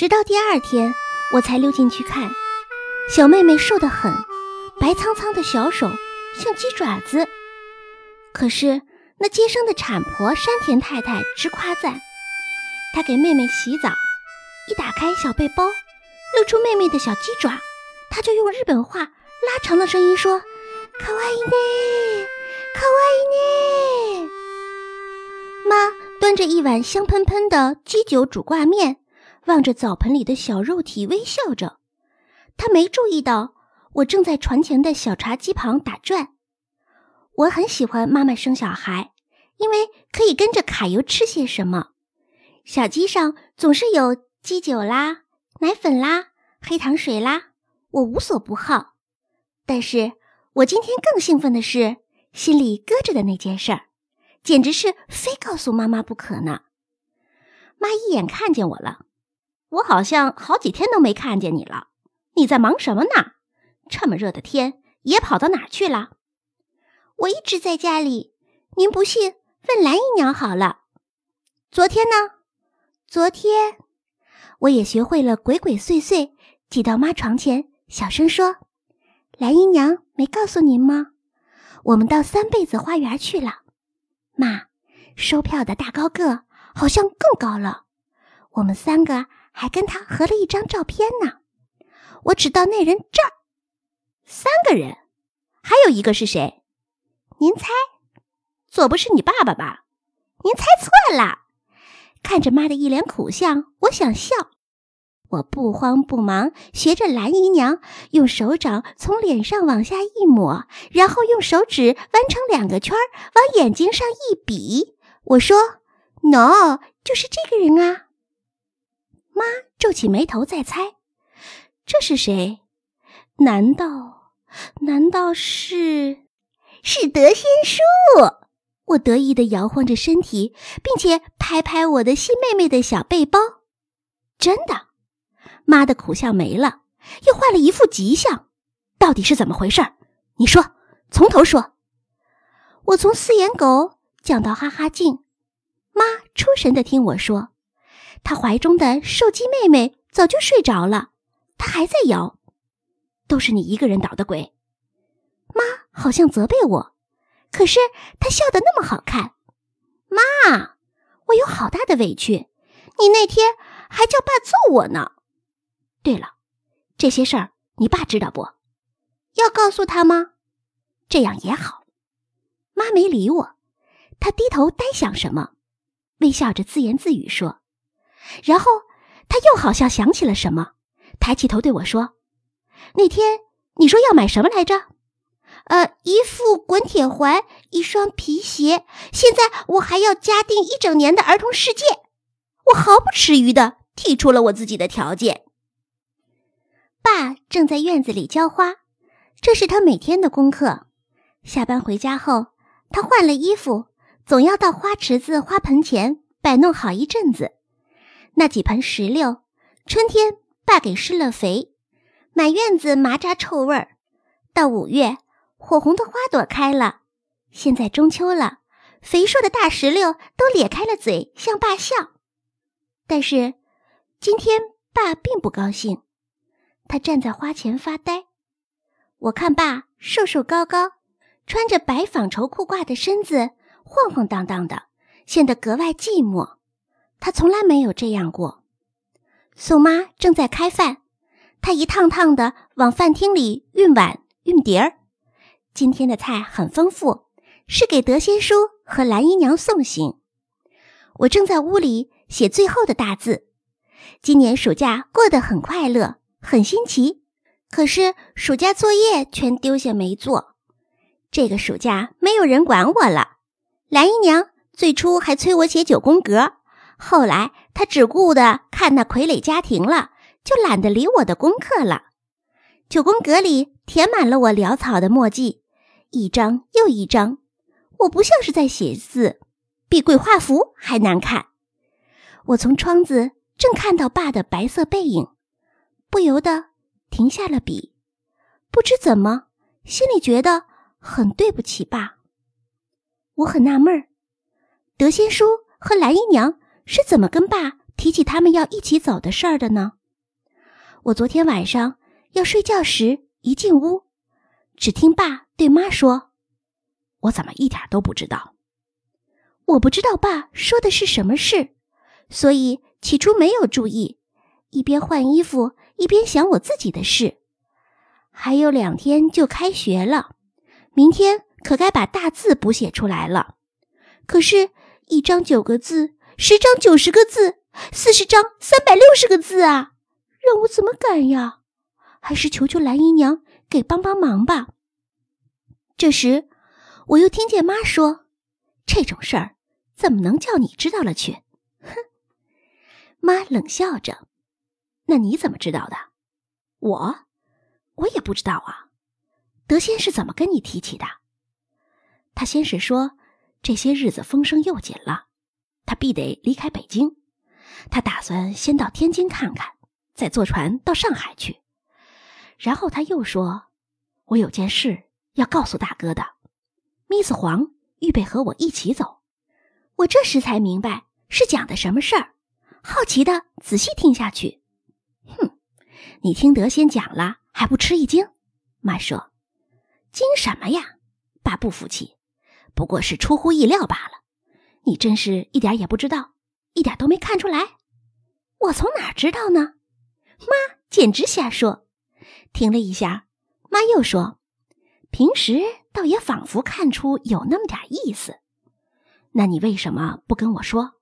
直到第二天，我才溜进去看。小妹妹瘦得很，白苍苍的小手像鸡爪子。可是那接生的产婆山田太太直夸赞，她给妹妹洗澡，一打开小背包，露出妹妹的小鸡爪，她就用日本话拉长了声音说：“卡哇伊呢，卡哇伊呢。”妈端着一碗香喷喷的鸡酒煮挂面。望着澡盆里的小肉体，微笑着。他没注意到我正在船前的小茶几旁打转。我很喜欢妈妈生小孩，因为可以跟着卡油吃些什么。小鸡上总是有鸡酒啦、奶粉啦、黑糖水啦，我无所不好。但是我今天更兴奋的是，心里搁着的那件事儿，简直是非告诉妈妈不可呢。妈一眼看见我了。我好像好几天都没看见你了，你在忙什么呢？这么热的天，也跑到哪儿去了？我一直在家里。您不信，问蓝姨娘好了。昨天呢？昨天，我也学会了鬼鬼祟祟，挤到妈床前，小声说：“蓝姨娘没告诉您吗？我们到三辈子花园去了。妈，收票的大高个好像更高了。我们三个。”还跟他合了一张照片呢。我指到那人这儿，三个人，还有一个是谁？您猜？左不是你爸爸吧？您猜错了。看着妈的一脸苦相，我想笑。我不慌不忙，学着蓝姨娘，用手掌从脸上往下一抹，然后用手指弯成两个圈，往眼睛上一比。我说：“No，就是这个人啊。”妈皱起眉头，在猜，这是谁？难道，难道是，是德仙叔？我得意的摇晃着身体，并且拍拍我的新妹妹的小背包。真的，妈的苦笑没了，又换了一副吉相。到底是怎么回事？你说，从头说。我从四眼狗讲到哈哈镜，妈出神的听我说。他怀中的瘦鸡妹妹早就睡着了，他还在摇。都是你一个人捣的鬼。妈好像责备我，可是她笑得那么好看。妈，我有好大的委屈。你那天还叫爸揍我呢。对了，这些事儿你爸知道不？要告诉他吗？这样也好。妈没理我，她低头呆想什么，微笑着自言自语说。然后他又好像想起了什么，抬起头对我说：“那天你说要买什么来着？呃，一副滚铁环，一双皮鞋。现在我还要加订一整年的儿童世界。”我毫不迟疑的提出了我自己的条件。爸正在院子里浇花，这是他每天的功课。下班回家后，他换了衣服，总要到花池子、花盆前摆弄好一阵子。那几盆石榴，春天爸给施了肥，满院子麻扎臭味儿。到五月，火红的花朵开了。现在中秋了，肥硕的大石榴都咧开了嘴向爸笑。但是今天爸并不高兴，他站在花前发呆。我看爸瘦瘦高高，穿着白纺绸裤褂的身子晃晃荡荡的，显得格外寂寞。他从来没有这样过。宋妈正在开饭，她一趟趟的往饭厅里运碗、运碟儿。今天的菜很丰富，是给德仙叔和蓝姨娘送行。我正在屋里写最后的大字。今年暑假过得很快乐，很新奇。可是暑假作业全丢下没做。这个暑假没有人管我了。蓝姨娘最初还催我写九宫格。后来他只顾得看那傀儡家庭了，就懒得理我的功课了。九宫格里填满了我潦草的墨迹，一张又一张。我不像是在写字，比鬼画符还难看。我从窗子正看到爸的白色背影，不由得停下了笔。不知怎么，心里觉得很对不起爸。我很纳闷儿，德仙叔和蓝姨娘。是怎么跟爸提起他们要一起走的事儿的呢？我昨天晚上要睡觉时一进屋，只听爸对妈说：“我怎么一点都不知道？”我不知道爸说的是什么事，所以起初没有注意，一边换衣服一边想我自己的事。还有两天就开学了，明天可该把大字补写出来了。可是，一张九个字，十张九十个字，四十张三百六十个字啊，让我怎么赶呀？还是求求蓝姨娘给帮帮忙吧。这时，我又听见妈说：“这种事儿怎么能叫你知道了去？”哼，妈冷笑着：“那你怎么知道的？我。”我也不知道啊，德先是怎么跟你提起的？他先是说这些日子风声又紧了，他必得离开北京，他打算先到天津看看，再坐船到上海去。然后他又说，我有件事要告诉大哥的，Miss 黄预备和我一起走。我这时才明白是讲的什么事儿，好奇的仔细听下去。哼，你听德先讲了。还不吃一惊？妈说：“惊什么呀？”爸不服气，不过是出乎意料罢了。你真是一点也不知道，一点都没看出来。我从哪知道呢？妈简直瞎说。停了一下，妈又说：“平时倒也仿佛看出有那么点意思。那你为什么不跟我说？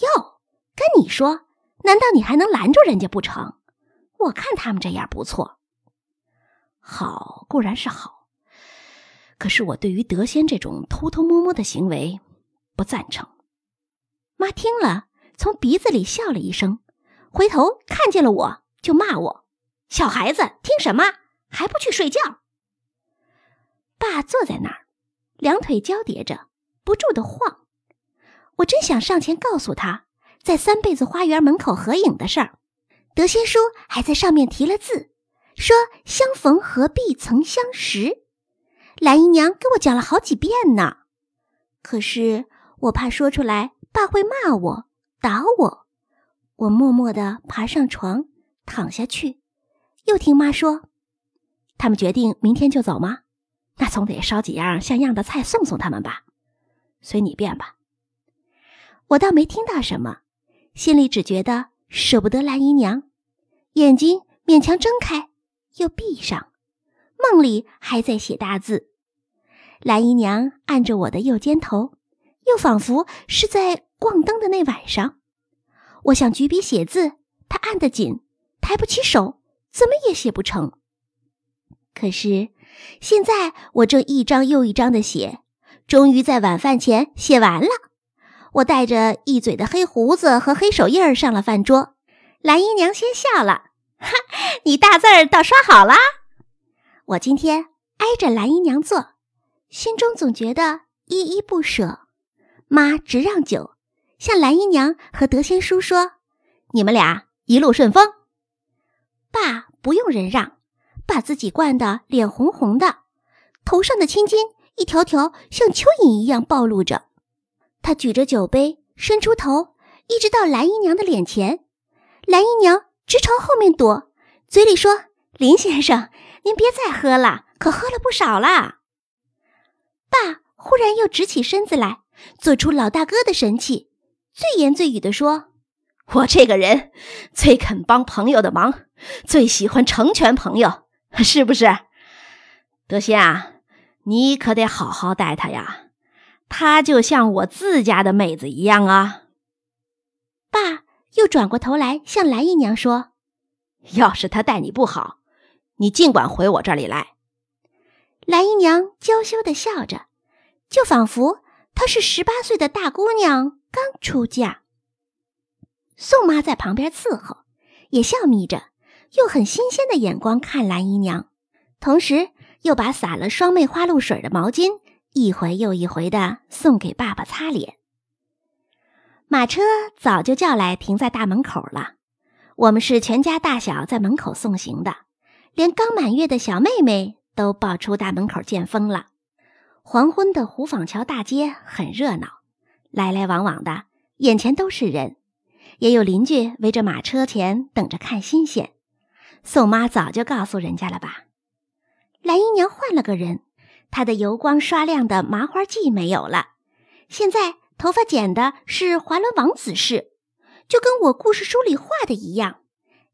哟，跟你说，难道你还能拦住人家不成？我看他们这样不错。”好固然是好，可是我对于德仙这种偷偷摸摸的行为不赞成。妈听了，从鼻子里笑了一声，回头看见了我就骂我：“小孩子听什么？还不去睡觉？”爸坐在那儿，两腿交叠着，不住的晃。我真想上前告诉他，在三辈子花园门口合影的事儿，德仙叔还在上面提了字。说相逢何必曾相识，蓝姨娘给我讲了好几遍呢。可是我怕说出来，爸会骂我、打我。我默默地爬上床，躺下去，又听妈说：“他们决定明天就走吗？那总得烧几样像样的菜送送他们吧。随你便吧。”我倒没听到什么，心里只觉得舍不得蓝姨娘，眼睛勉强睁开。又闭上，梦里还在写大字。蓝姨娘按着我的右肩头，又仿佛是在逛灯的那晚上。我想举笔写字，他按得紧，抬不起手，怎么也写不成。可是现在我正一张又一张的写，终于在晚饭前写完了。我带着一嘴的黑胡子和黑手印儿上了饭桌。蓝姨娘先笑了。哈，你大字儿倒刷好啦！我今天挨着蓝姨娘坐，心中总觉得依依不舍。妈直让酒，向蓝姨娘和德仙叔说：“你们俩一路顺风。”爸不用人让，把自己灌得脸红红的，头上的青筋一条条像蚯蚓一样暴露着。他举着酒杯，伸出头，一直到蓝姨娘的脸前。蓝姨娘。直朝后面躲，嘴里说：“林先生，您别再喝了，可喝了不少了。”爸忽然又直起身子来，做出老大哥的神气，最言最语地说：“我这个人最肯帮朋友的忙，最喜欢成全朋友，是不是？德馨啊，你可得好好待她呀，她就像我自家的妹子一样啊。”爸。又转过头来向蓝姨娘说：“要是他待你不好，你尽管回我这里来。”蓝姨娘娇羞的笑着，就仿佛她是十八岁的大姑娘刚出嫁。宋妈在旁边伺候，也笑眯着，用很新鲜的眼光看蓝姨娘，同时又把洒了双妹花露水的毛巾一回又一回的送给爸爸擦脸。马车早就叫来，停在大门口了。我们是全家大小在门口送行的，连刚满月的小妹妹都抱出大门口见风了。黄昏的湖坊桥大街很热闹，来来往往的，眼前都是人。也有邻居围着马车前等着看新鲜。宋妈早就告诉人家了吧？蓝姨娘换了个人，她的油光刷亮的麻花髻没有了，现在头发剪的是华伦王子式，就跟我故事书里画的一样，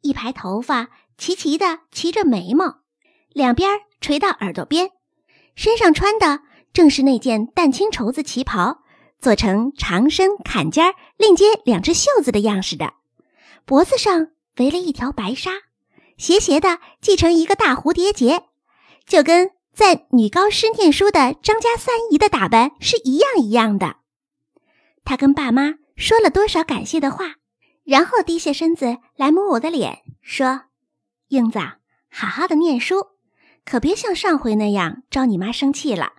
一排头发齐齐的齐着眉毛，两边垂到耳朵边，身上穿的正是那件淡青绸子旗袍，做成长身坎肩另接两只袖子的样式的，脖子上围了一条白纱，斜斜的系成一个大蝴蝶结。就跟在女高师念书的张家三姨的打扮是一样一样的。他跟爸妈说了多少感谢的话，然后低下身子来摸我的脸，说：“英子，好好的念书，可别像上回那样招你妈生气了。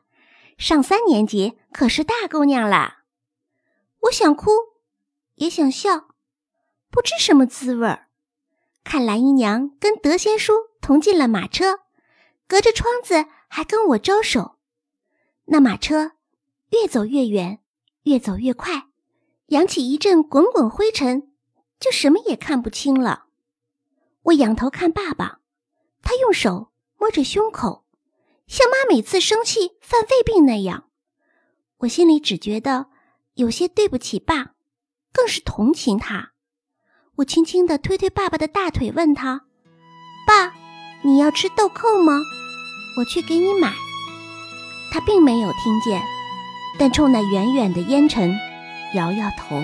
上三年级可是大姑娘了。”我想哭，也想笑，不知什么滋味儿。看蓝姨娘跟德仙叔同进了马车。隔着窗子还跟我招手，那马车越走越远，越走越快，扬起一阵滚滚灰尘，就什么也看不清了。我仰头看爸爸，他用手摸着胸口，像妈每次生气犯胃病那样。我心里只觉得有些对不起爸，更是同情他。我轻轻地推推爸爸的大腿，问他：“爸，你要吃豆蔻吗？”我去给你买。他并没有听见，但冲那远远的烟尘，摇摇头。